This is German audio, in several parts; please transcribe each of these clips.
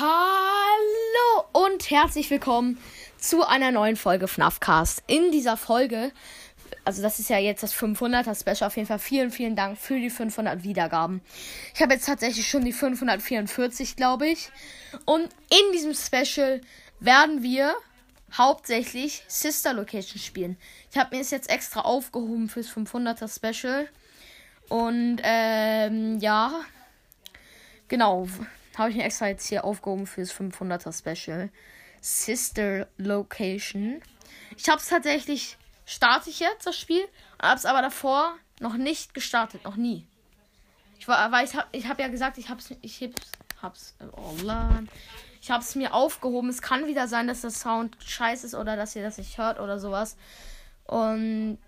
Hallo und herzlich willkommen zu einer neuen Folge FNAFcast. In dieser Folge, also das ist ja jetzt das 500er Special, auf jeden Fall vielen, vielen Dank für die 500 Wiedergaben. Ich habe jetzt tatsächlich schon die 544, glaube ich. Und in diesem Special werden wir hauptsächlich Sister Location spielen. Ich habe mir es jetzt extra aufgehoben fürs 500er Special. Und ähm, ja, genau habe ich mir extra jetzt hier aufgehoben fürs 500er Special. Sister Location. Ich habe es tatsächlich, starte ich jetzt das Spiel, habe es aber davor noch nicht gestartet, noch nie. Ich war, weil ich habe ich hab ja gesagt, ich hab's, ich hab's, hab's, oh Mann. Ich hab's mir aufgehoben. Es kann wieder sein, dass der Sound scheiße ist oder dass ihr das nicht hört oder sowas. Und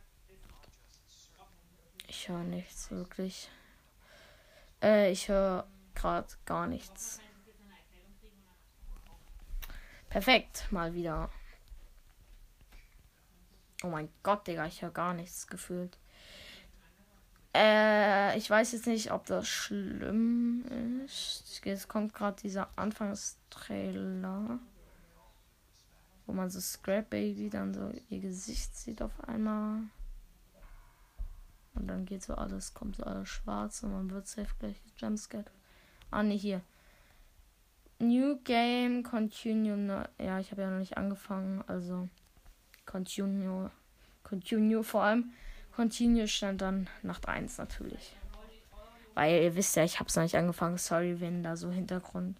ich höre nichts wirklich. Äh, ich höre gerade gar nichts. Perfekt, mal wieder. Oh mein Gott, Digga, ich höre gar nichts gefühlt. Äh, ich weiß jetzt nicht, ob das schlimm ist. Es kommt gerade dieser Anfangstrailer, wo man so Scrap Baby dann so ihr Gesicht sieht auf einmal. Und dann geht so alles, kommt so alles schwarz und man wird safe gleich jumpscared. Ah, ne, hier. New Game, Continue. Ne, ja, ich habe ja noch nicht angefangen. Also, Continue. Continue vor allem. Continue stand dann Nacht 1 natürlich. Weil ihr wisst ja, ich habe es noch nicht angefangen. Sorry, wenn da so Hintergrund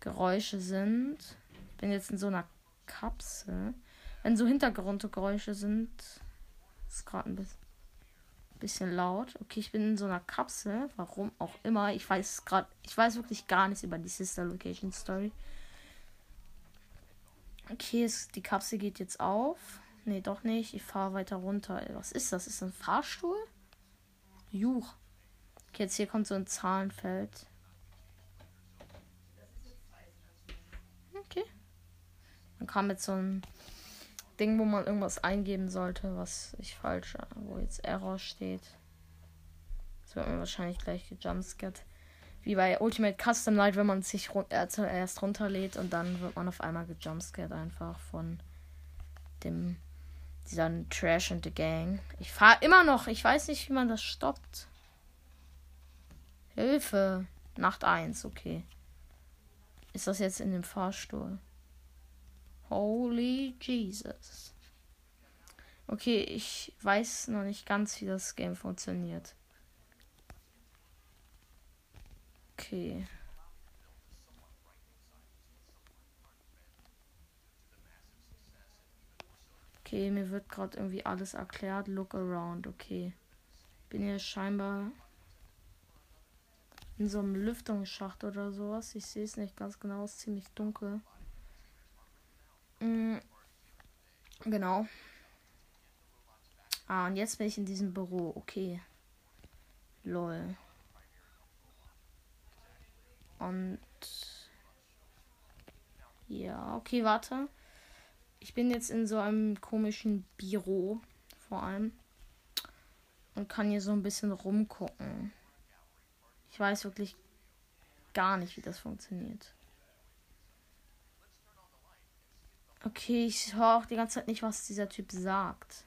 Geräusche sind. Ich bin jetzt in so einer Kapsel. Wenn so Hintergrundgeräusche sind, ist gerade ein bisschen bisschen laut. Okay, ich bin in so einer Kapsel. Warum auch immer. Ich weiß gerade, ich weiß wirklich gar nichts über die Sister Location Story. Okay, es, die Kapsel geht jetzt auf. Nee, doch nicht. Ich fahre weiter runter. Was ist das? Ist das ein Fahrstuhl? Juch. Okay, jetzt hier kommt so ein Zahlenfeld. Okay. Dann kam jetzt so ein Ding, wo man irgendwas eingeben sollte, was ich falsch, wo jetzt Error steht. Das wird mir wahrscheinlich gleich gejumpscared. Wie bei Ultimate Custom Night, wenn man sich run äh, zuerst runterlädt und dann wird man auf einmal gejumpscared einfach von dem dieser Trash and the Gang. Ich fahre immer noch. Ich weiß nicht, wie man das stoppt. Hilfe. Nacht 1, okay. Ist das jetzt in dem Fahrstuhl? Holy Jesus. Okay, ich weiß noch nicht ganz, wie das Game funktioniert. Okay. Okay, mir wird gerade irgendwie alles erklärt. Look around, okay. Bin hier scheinbar in so einem Lüftungsschacht oder sowas. Ich sehe es nicht ganz genau, es ist ziemlich dunkel. Mhm. Genau. Ah, und jetzt bin ich in diesem Büro. Okay. Lol. Und. Ja, okay, warte. Ich bin jetzt in so einem komischen Büro, vor allem. Und kann hier so ein bisschen rumgucken. Ich weiß wirklich gar nicht, wie das funktioniert. Okay, ich höre auch die ganze Zeit nicht, was dieser Typ sagt.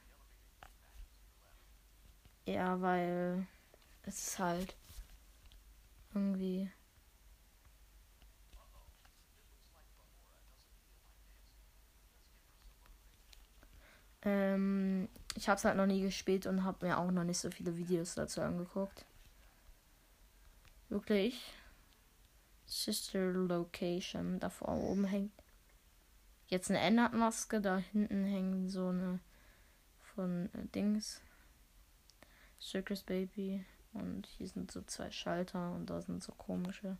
Ja, weil es ist halt irgendwie. Ähm, ich habe es halt noch nie gespielt und habe mir auch noch nicht so viele Videos dazu angeguckt. Wirklich. Sister Location. Da vor oben hängt jetzt eine Ennard-Maske. Da hinten hängen so eine von äh, Dings. Circus Baby. Und hier sind so zwei Schalter und da sind so komische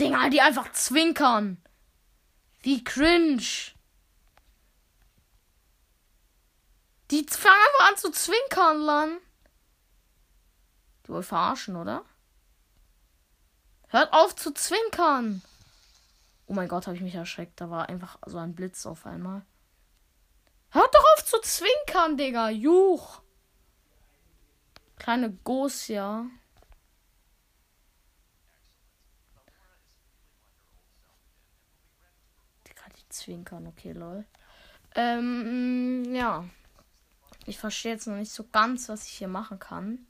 Dinger, die einfach zwinkern. Wie cringe. Die fangen einfach an zu zwinkern, Lan. Die wollen verarschen, oder? Hört auf zu zwinkern. Oh mein Gott, habe ich mich erschreckt. Da war einfach so ein Blitz auf einmal. Hört doch auf zu zwinkern, Digga. Juch. Kleine Gosia. Digga, die zwinkern. Okay, lol. Ähm, ja. Ich verstehe jetzt noch nicht so ganz, was ich hier machen kann.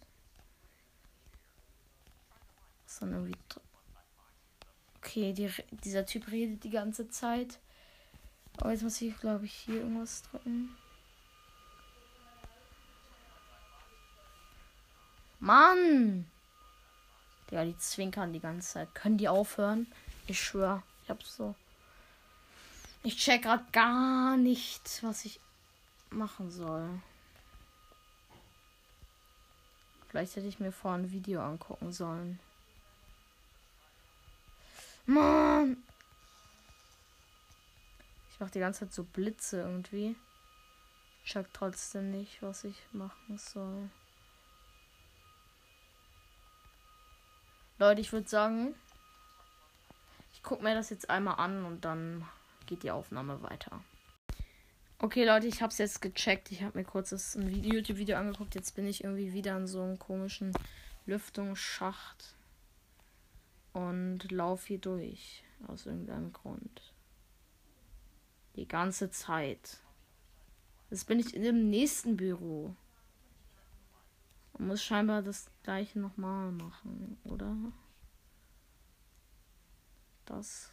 Was irgendwie Okay, die, dieser Typ redet die ganze Zeit. Aber jetzt muss ich, glaube ich, hier irgendwas drücken. Mann! Ja, die zwinkern die ganze Zeit. Können die aufhören? Ich schwöre. Ich hab so. Ich check grad gar nicht, was ich machen soll. Vielleicht hätte ich mir vorher ein Video angucken sollen. Mann! Ich mache die ganze Zeit so Blitze irgendwie. Ich check trotzdem nicht, was ich machen soll. Leute, ich würde sagen, ich gucke mir das jetzt einmal an und dann geht die Aufnahme weiter. Okay, Leute, ich habe es jetzt gecheckt. Ich habe mir kurz das YouTube-Video angeguckt. Jetzt bin ich irgendwie wieder in so einem komischen Lüftungsschacht und laufe hier durch. Aus irgendeinem Grund. Die ganze Zeit. Jetzt bin ich in dem nächsten Büro. Man muss scheinbar das gleiche nochmal machen, oder? Das.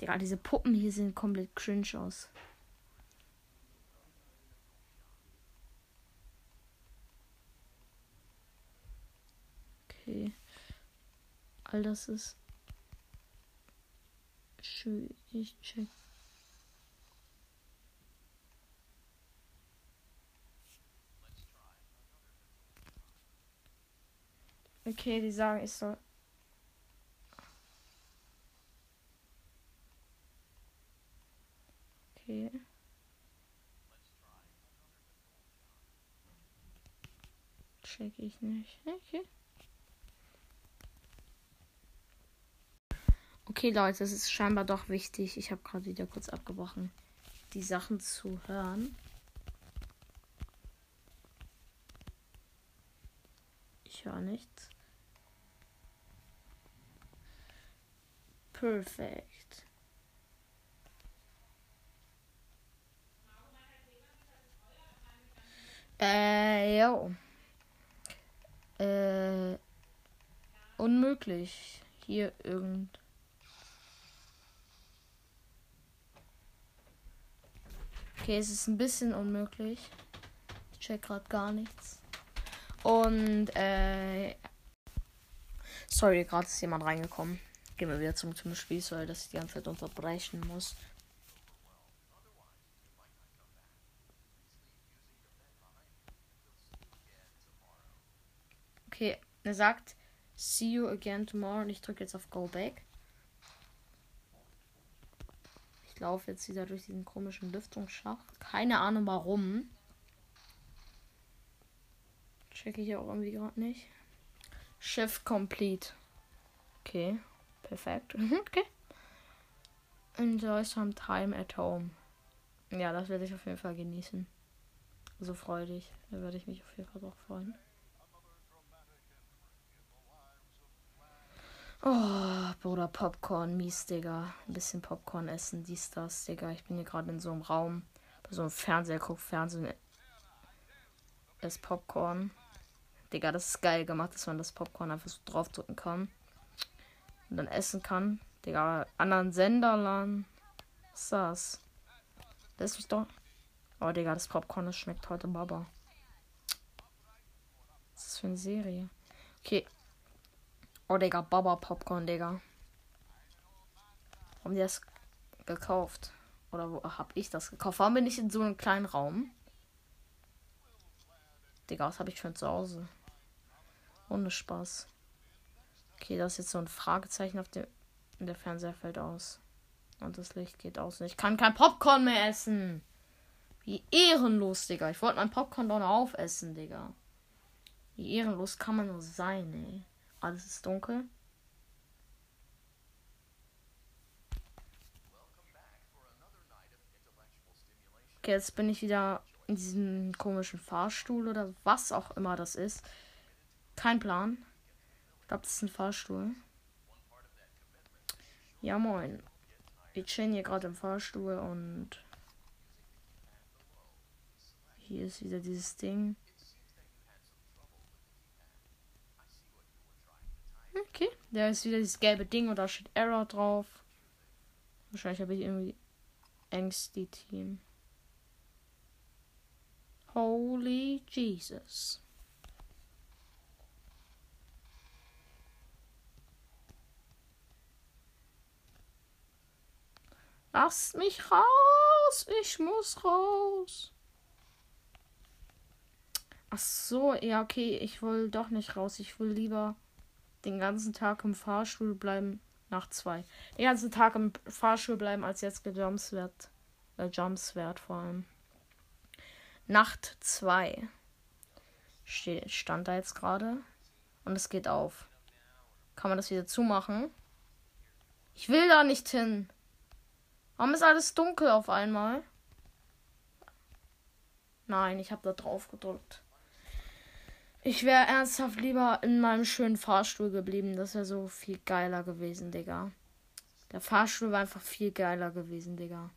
Digga, diese Puppen hier sehen komplett cringe aus. Okay. All das ist schön. Ich check Okay, die sagen, ich soll. Okay. Check ich nicht. Okay. Okay, Leute, es ist scheinbar doch wichtig. Ich habe gerade wieder kurz abgebrochen, die Sachen zu hören. Ich höre nichts. Perfekt. Äh, ja. Äh, unmöglich. Hier irgend. Okay, es ist ein bisschen unmöglich. Ich check gerade gar nichts. Und, äh. Sorry, gerade ist jemand reingekommen. Gehen wir wieder zum, zum Spiel, weil das die ganze Zeit unterbrechen muss. Okay, er sagt, see you again tomorrow und ich drücke jetzt auf Go Back. Ich laufe jetzt wieder durch diesen komischen Lüftungsschacht. Keine Ahnung warum. Check ich auch irgendwie gerade nicht. Shift complete. Okay. Perfekt. Okay. Enjoy some time at home. Ja, das werde ich auf jeden Fall genießen. So freudig. Da werde ich mich auf jeden Fall drauf freuen. Oh, Bruder, Popcorn, mies, Digga. Ein bisschen Popcorn essen, dies, das, Digga. Ich bin hier gerade in so einem Raum. Bei so einem Fernseher, guck Fernsehen. Ist Popcorn. Digga, das ist geil gemacht, dass man das Popcorn einfach so draufdrücken kann und dann essen kann. Digga, anderen Sender lang. Was ist das? Lass mich doch. Oh, Digga, das Popcorn, das schmeckt heute Baba. Was ist das für eine Serie? Okay. Oh, Digga, Baba Popcorn, Digga. Haben die das gekauft? Oder wo hab ich das gekauft? Warum bin ich in so einem kleinen Raum? Digga, was habe ich schon zu Hause? Ohne Spaß. Okay, da ist jetzt so ein Fragezeichen auf dem. Der Fernseher fällt aus. Und das Licht geht aus. Und ich kann kein Popcorn mehr essen. Wie ehrenlos, Digga. Ich wollte mein Popcorn doch noch aufessen, Digga. Wie ehrenlos kann man nur sein, ey. Alles ist dunkel. Okay, jetzt bin ich wieder in diesem komischen Fahrstuhl oder was auch immer das ist. Kein Plan glaube, das ist ein Fahrstuhl. Ja, moin. Wir chillen hier gerade im Fahrstuhl und hier ist wieder dieses Ding. Okay, da ist wieder dieses gelbe Ding und da steht Error drauf. Wahrscheinlich habe ich irgendwie Angsty Team. Holy Jesus. Lasst mich raus. Ich muss raus. Ach so, ja, okay. Ich will doch nicht raus. Ich will lieber den ganzen Tag im Fahrstuhl bleiben. Nach zwei. Den ganzen Tag im Fahrstuhl bleiben, als jetzt gejumps wird. Äh, Jumps wird vor allem. Nacht 2. Stand da jetzt gerade. Und es geht auf. Kann man das wieder zumachen? Ich will da nicht hin. Warum ist alles dunkel auf einmal? Nein, ich habe da drauf gedrückt. Ich wäre ernsthaft lieber in meinem schönen Fahrstuhl geblieben. Das wäre so viel geiler gewesen, Digga. Der Fahrstuhl war einfach viel geiler gewesen, Digga.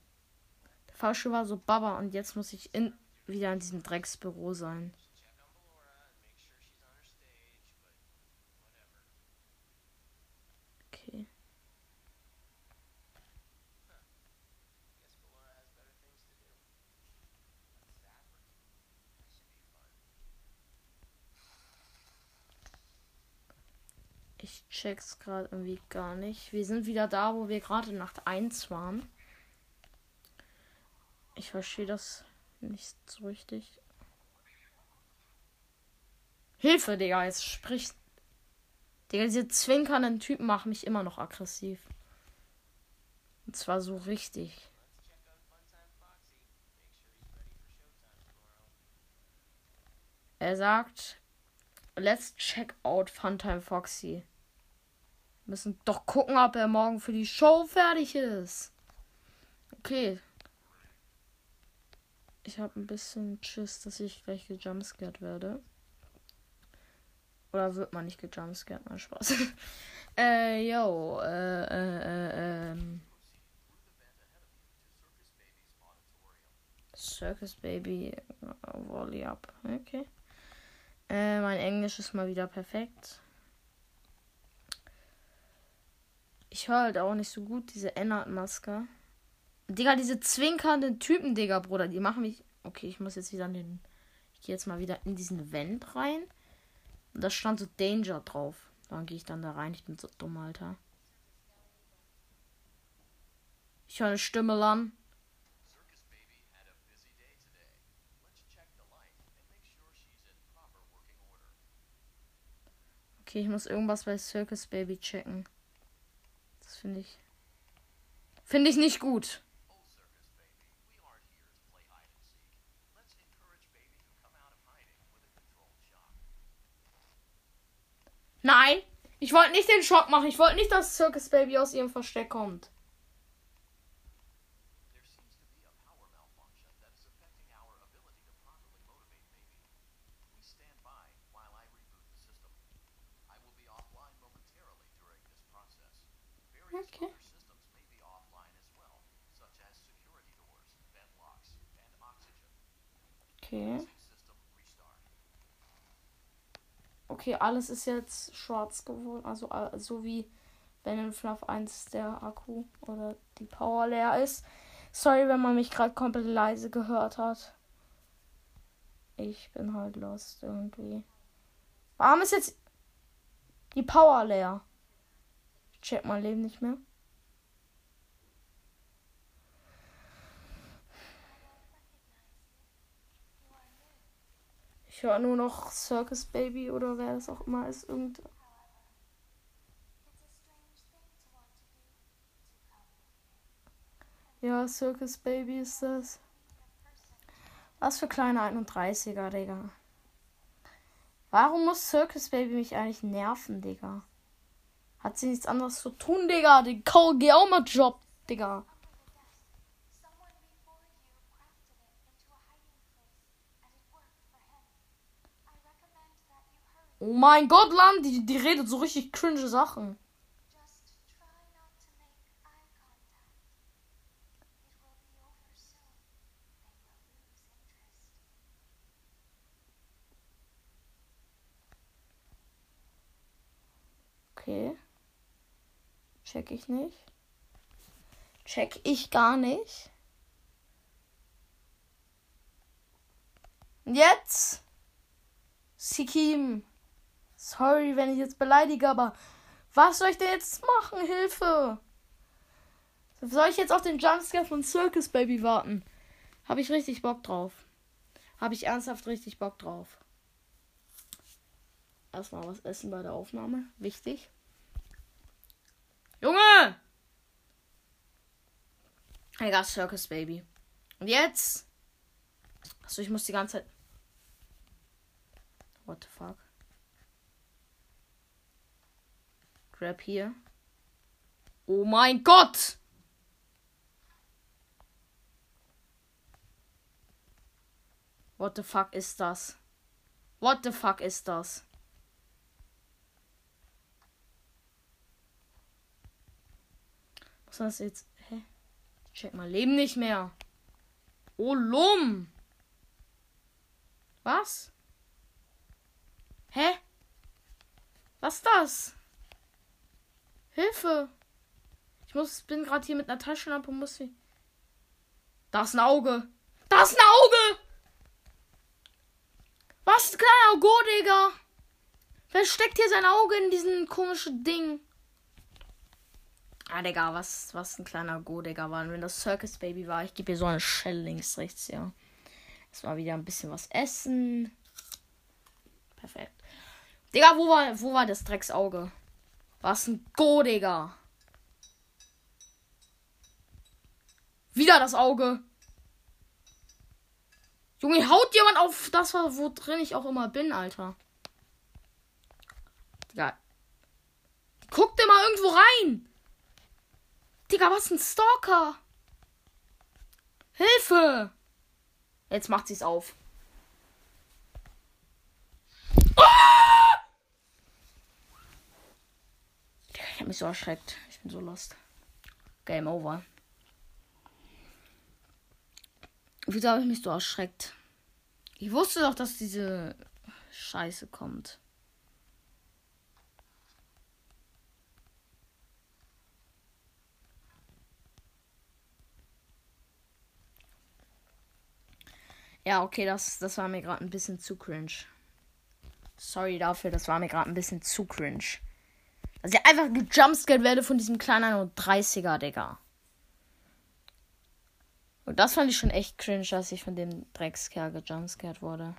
Der Fahrstuhl war so baba und jetzt muss ich in, wieder in diesem Drecksbüro sein. Ich check's gerade irgendwie gar nicht. Wir sind wieder da, wo wir gerade Nacht 1 waren. Ich verstehe das nicht so richtig. Hilfe, Digga, jetzt spricht. Digga, diese zwinkernden Typen machen mich immer noch aggressiv. Und zwar so richtig. Er sagt, let's check out Funtime Foxy müssen doch gucken, ob er morgen für die Show fertig ist. Okay. Ich habe ein bisschen Schiss, dass ich gleich gejumpscared werde. Oder wird man nicht gejumpscared? Mal Spaß. äh, yo, äh, äh, äh, ähm. Circus Baby, Volley up. Okay. Äh, mein Englisch ist mal wieder perfekt. Ich höre halt auch nicht so gut diese Ennard-Maske. Digga, diese zwinkernden Typen, Digga, Bruder, die machen mich. Okay, ich muss jetzt wieder in den. Ich gehe jetzt mal wieder in diesen Vent rein. Und da stand so Danger drauf. Dann gehe ich dann da rein. Ich bin so dumm, Alter. Ich höre eine Stimme lang. Okay, ich muss irgendwas bei Circus Baby checken finde ich. Finde ich nicht gut. Nein, ich wollte nicht den Schock machen. Ich wollte nicht, dass Circus Baby aus ihrem Versteck kommt. Okay, alles ist jetzt schwarz geworden. Also so wie wenn in FNAF 1 der Akku oder die Power leer ist. Sorry, wenn man mich gerade komplett leise gehört hat. Ich bin halt lost irgendwie. Warum ist jetzt die Power leer? check mein Leben nicht mehr. Ich höre nur noch Circus Baby oder wer das auch immer ist. Irgend ja, Circus Baby ist das. Was für kleine 31er, Digga. Warum muss Circus Baby mich eigentlich nerven, Digga? Hat sie nichts anderes zu tun, Digga. Den Cole geh Job, Digga. Oh mein Gott, Land, die, die redet so richtig cringe Sachen. Okay. Check ich nicht. Check ich gar nicht. Jetzt? Sikim. Sorry, wenn ich jetzt beleidige, aber was soll ich denn jetzt machen? Hilfe! Soll ich jetzt auf den Jumpscare von Circus Baby warten? Habe ich richtig Bock drauf. Habe ich ernsthaft richtig Bock drauf. Erstmal was essen bei der Aufnahme. Wichtig. Junge! Got Circus Baby. Und jetzt? Achso, ich muss die ganze Zeit. What the fuck? Grab hier. Oh mein Gott! What the fuck ist das? What the fuck ist das? Was ist das jetzt? Hä? Check mal Leben nicht mehr. Oh Lum. Was? Hä? Was ist das? Hilfe! Ich muss, bin gerade hier mit einer Taschenlampe und muss. Da ist ein Auge! Da ist ein Auge! Was? Kleiner Go, Digga! Wer steckt hier sein Auge in diesen komischen Ding? Ah, Digga, was, was ein kleiner Go, Digga war. Und wenn das Circus Baby war, ich gebe hier so eine Shell links, rechts, ja. War wieder ein bisschen was essen. Perfekt. Digga, wo war, wo war das Drecksauge? Was ein Go, Digga. Wieder das Auge. Junge, haut jemand auf das, wo drin ich auch immer bin, Alter. Digga. Guck dir mal irgendwo rein. Digga, was ein Stalker. Hilfe. Jetzt macht sie's auf. Ah! Ich hab mich so erschreckt. Ich bin so lost. Game over. Wieso habe ich mich so erschreckt? Ich wusste doch, dass diese Scheiße kommt. Ja, okay, das, das war mir gerade ein bisschen zu cringe. Sorry dafür, das war mir gerade ein bisschen zu cringe. Dass ich einfach gejumpscared werde von diesem kleinen 30er, Digga. Und das fand ich schon echt cringe, dass ich von dem Dreckskerl gejumpscared wurde.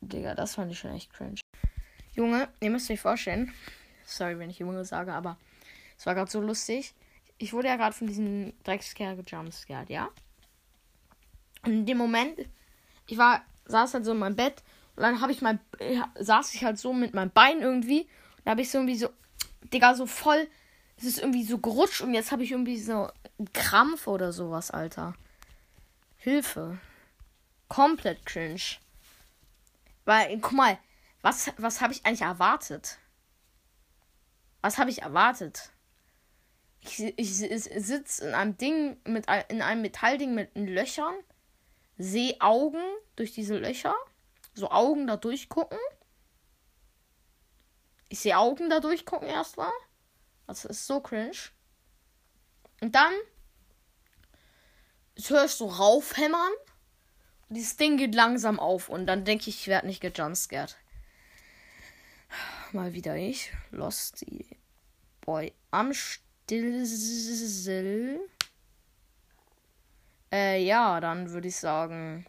Digga, das fand ich schon echt cringe. Junge, ihr müsst euch vorstellen. Sorry, wenn ich Junge sage, aber es war gerade so lustig. Ich wurde ja gerade von diesem Dreckskerl gejumpscared, ja? Und in dem Moment, ich war, saß halt so in meinem Bett und dann habe ich mein, saß ich halt so mit meinem Bein irgendwie. Da habe ich so irgendwie so, Digga, so voll, es ist irgendwie so gerutscht und jetzt habe ich irgendwie so einen Krampf oder sowas, Alter. Hilfe. Komplett cringe. Weil, guck mal, was, was habe ich eigentlich erwartet? Was habe ich erwartet? Ich, ich, ich sitze in einem Ding, mit, in einem Metallding mit Löchern sehe Augen durch diese Löcher. So Augen da durchgucken. Ich sehe Augen da durchgucken erstmal. Das ist so cringe. Und dann höre ich so raufhämmern. Und dieses Ding geht langsam auf. Und dann denke ich, ich werde nicht gejumpscared. Mal wieder ich. Lost Boy am Stillsill. Äh, ja, dann würde ich sagen,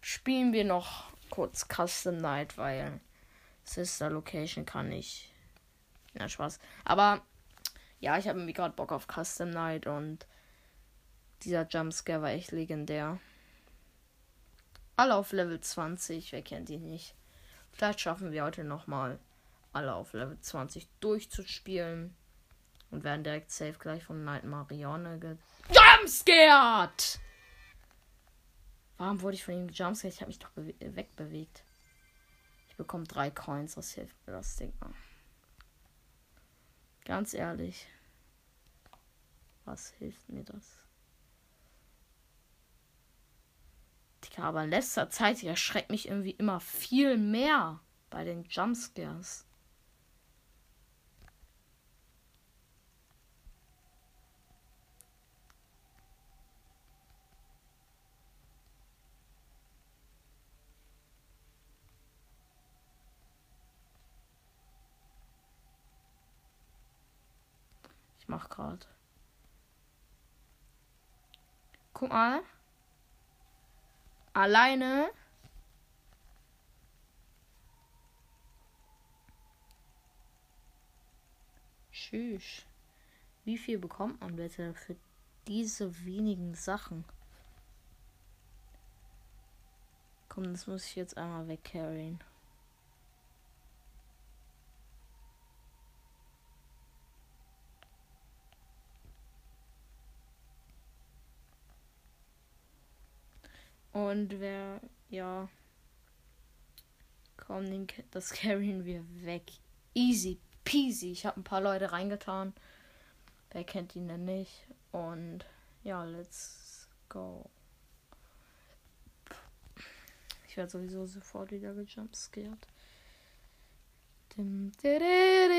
spielen wir noch kurz Custom Night, weil Sister Location kann ich. Na, Spaß. Aber ja, ich habe irgendwie gerade Bock auf Custom Night und dieser Jumpscare war echt legendär. Alle auf Level 20, wer kennt die nicht? Vielleicht schaffen wir heute nochmal alle auf Level 20 durchzuspielen. Und werden direkt safe gleich von Night Marione gejumpscared! Warum wurde ich von ihm gejumpscared? Ich habe mich doch wegbewegt. Bekomme drei Coins. Was hilft mir das Ding? Ganz ehrlich. Was hilft mir das? Digga, aber in letzter Zeit erschreckt mich irgendwie immer viel mehr bei den Jumpscares. Mach grad. Guck mal. Alleine. Tschüss. Wie viel bekommt man bitte für diese wenigen Sachen? Komm, das muss ich jetzt einmal wegcarryen. Und wer, ja. Komm, den, das carryen wir weg. Easy peasy. Ich habe ein paar Leute reingetan. Wer kennt ihn denn nicht? Und ja, let's go. Ich werde sowieso sofort wieder gejumpscared. Dim, dim,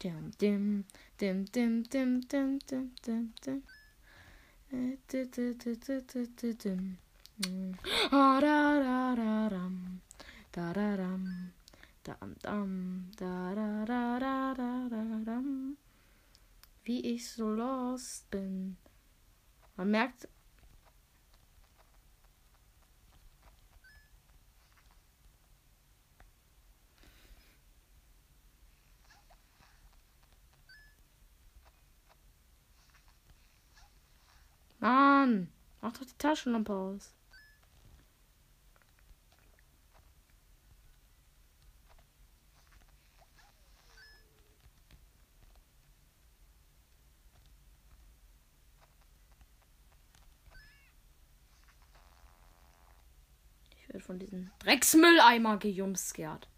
dim, dim, dim, dim, dim, dim, dim, dim. Wie ich so lost bin. Man merkt. Mann, mach doch die Taschenlampe aus. Ich werde von diesem Drecksmülleimer gejumsgert.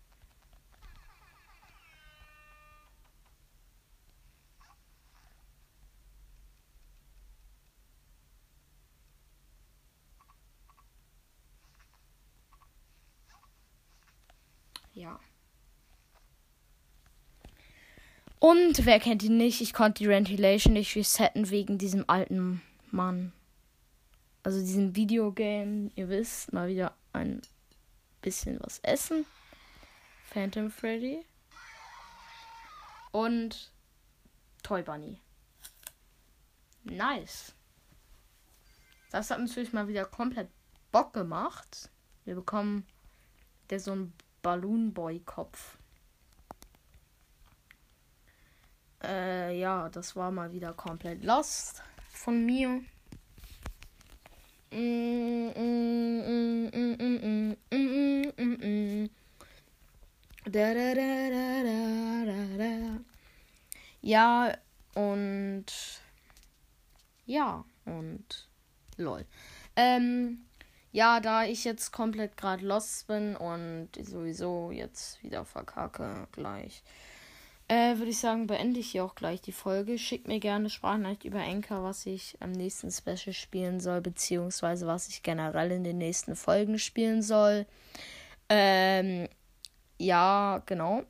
Ja. Und wer kennt ihn nicht? Ich konnte die Ventilation nicht resetten wegen diesem alten Mann. Also diesem Videogame, ihr wisst, mal wieder ein bisschen was essen. Phantom Freddy. Und Toy Bunny. Nice. Das hat natürlich mal wieder komplett Bock gemacht. Wir bekommen der so ein Balloon Boy Kopf. Äh, ja, das war mal wieder komplett lost von mir. Ja, und ja, und lol. Ähm, ja, da ich jetzt komplett gerade lost bin und sowieso jetzt wieder verkacke gleich, äh, würde ich sagen, beende ich hier auch gleich die Folge. Schickt mir gerne Sprachnachricht über Enker, was ich am nächsten Special spielen soll, beziehungsweise was ich generell in den nächsten Folgen spielen soll. Ähm, ja, genau.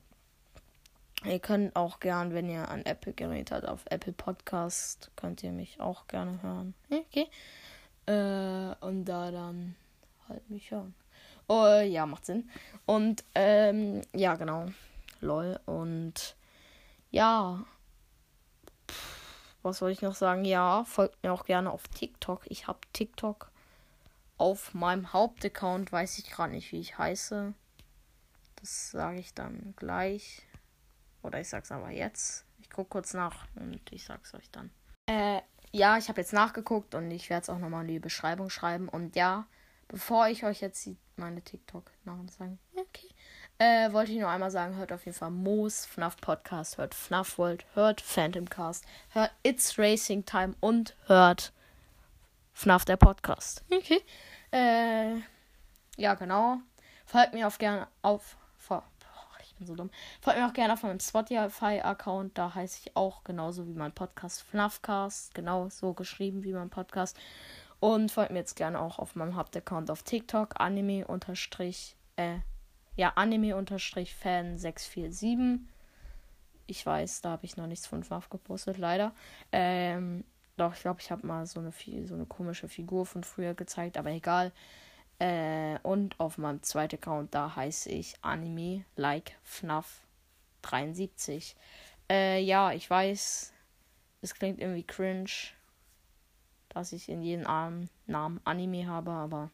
Ihr könnt auch gern, wenn ihr an Apple Gerät habt, auf Apple Podcast, könnt ihr mich auch gerne hören. Okay. Äh, und da dann halt mich hören. Oh, ja, macht Sinn. Und, ähm, ja, genau. Lol. Und ja. was soll ich noch sagen? Ja, folgt mir auch gerne auf TikTok. Ich habe TikTok auf meinem Hauptaccount. Weiß ich gerade nicht, wie ich heiße. Das sage ich dann gleich. Oder ich sag's aber jetzt. Ich gucke kurz nach und ich sag's euch dann. Äh, ja, ich habe jetzt nachgeguckt und ich werde es auch nochmal in die Beschreibung schreiben. Und ja, bevor ich euch jetzt meine TikTok-Namen okay, äh, wollte ich nur einmal sagen, hört auf jeden Fall Moos FNAF Podcast, hört FNAF World, hört Phantom Cast, hört It's Racing Time und hört FNAF der Podcast. Okay. Äh, ja, genau. Folgt mir auf gerne auf. Boah, ich bin so dumm. Folgt mir auch gerne auf meinem Spotify-Account. Da heiße ich auch genauso wie mein Podcast FNAFcast. Genau so geschrieben wie mein Podcast. Und folgt mir jetzt gerne auch auf meinem Hauptaccount auf TikTok. Anime unterstrich. Äh, ja, Anime-Fan647. Ich weiß, da habe ich noch nichts von FNAF gepostet, leider. Ähm, doch, ich glaube, ich habe mal so eine, so eine komische Figur von früher gezeigt, aber egal. Äh, und auf meinem zweiten Account, da heiße ich Anime Like FNAF 73. Äh, ja, ich weiß, es klingt irgendwie cringe, dass ich in jedem Namen Anime habe, aber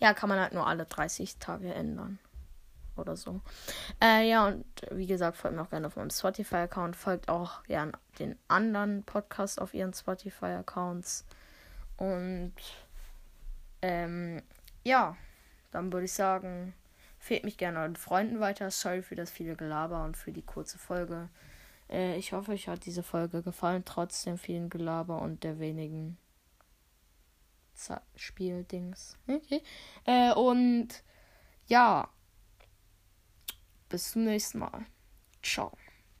ja, kann man halt nur alle 30 Tage ändern. Oder so. Äh, ja, und wie gesagt, folgt mir auch gerne auf meinem Spotify-Account. Folgt auch gerne den anderen Podcasts auf ihren Spotify-Accounts. Und ähm, ja, dann würde ich sagen, fehlt mich gerne euren Freunden weiter. Sorry für das viele Gelaber und für die kurze Folge. Äh, ich hoffe, euch hat diese Folge gefallen, trotz dem vielen Gelaber und der wenigen Z Spieldings. Okay. Äh, und ja, bis zum nächsten Mal. Ciao.